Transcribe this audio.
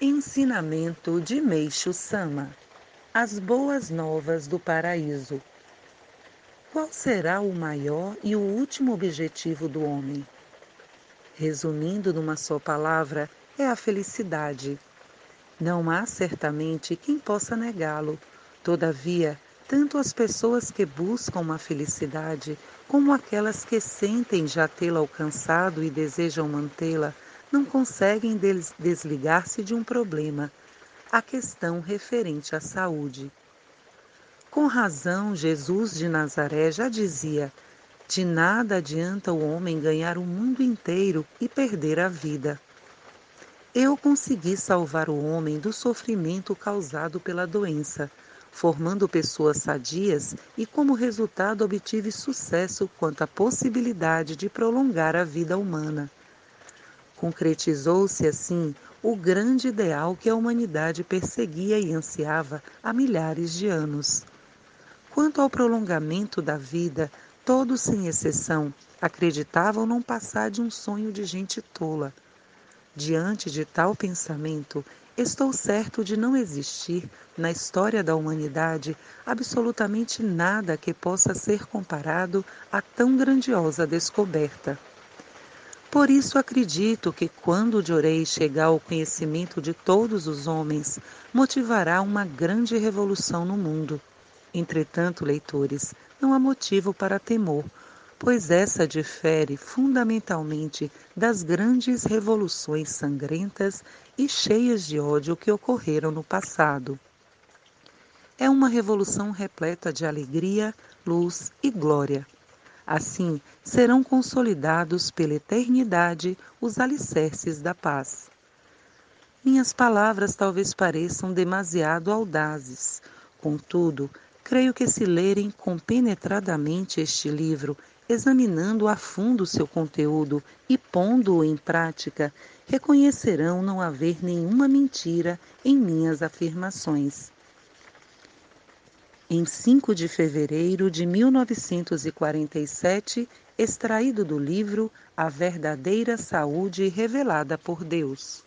Ensinamento de Meixo Sama As Boas Novas do Paraíso Qual será o maior e o último objetivo do homem? Resumindo numa só palavra, é a felicidade. Não há certamente quem possa negá-lo. Todavia, tanto as pessoas que buscam uma felicidade, como aquelas que sentem já tê-la alcançado e desejam mantê-la, não conseguem desligar-se de um problema, a questão referente à saúde. Com razão, Jesus de Nazaré já dizia: de nada adianta o homem ganhar o mundo inteiro e perder a vida. Eu consegui salvar o homem do sofrimento causado pela doença, formando pessoas sadias e, como resultado, obtive sucesso quanto à possibilidade de prolongar a vida humana. Concretizou-se assim o grande ideal que a humanidade perseguia e ansiava há milhares de anos. Quanto ao prolongamento da vida, todos sem exceção acreditavam não passar de um sonho de gente tola. Diante de tal pensamento, estou certo de não existir na história da humanidade absolutamente nada que possa ser comparado a tão grandiosa descoberta. Por isso acredito que quando Jorei chegar ao conhecimento de todos os homens, motivará uma grande revolução no mundo. Entretanto, leitores, não há motivo para temor, pois essa difere fundamentalmente das grandes revoluções sangrentas e cheias de ódio que ocorreram no passado. É uma revolução repleta de alegria, luz e glória Assim serão consolidados pela eternidade os alicerces da paz. Minhas palavras talvez pareçam demasiado audazes, contudo, creio que se lerem compenetradamente este livro, examinando a fundo seu conteúdo e pondo-o em prática, reconhecerão não haver nenhuma mentira em minhas afirmações em 5 de fevereiro de 1947, extraído do livro A Verdadeira Saúde Revelada por Deus.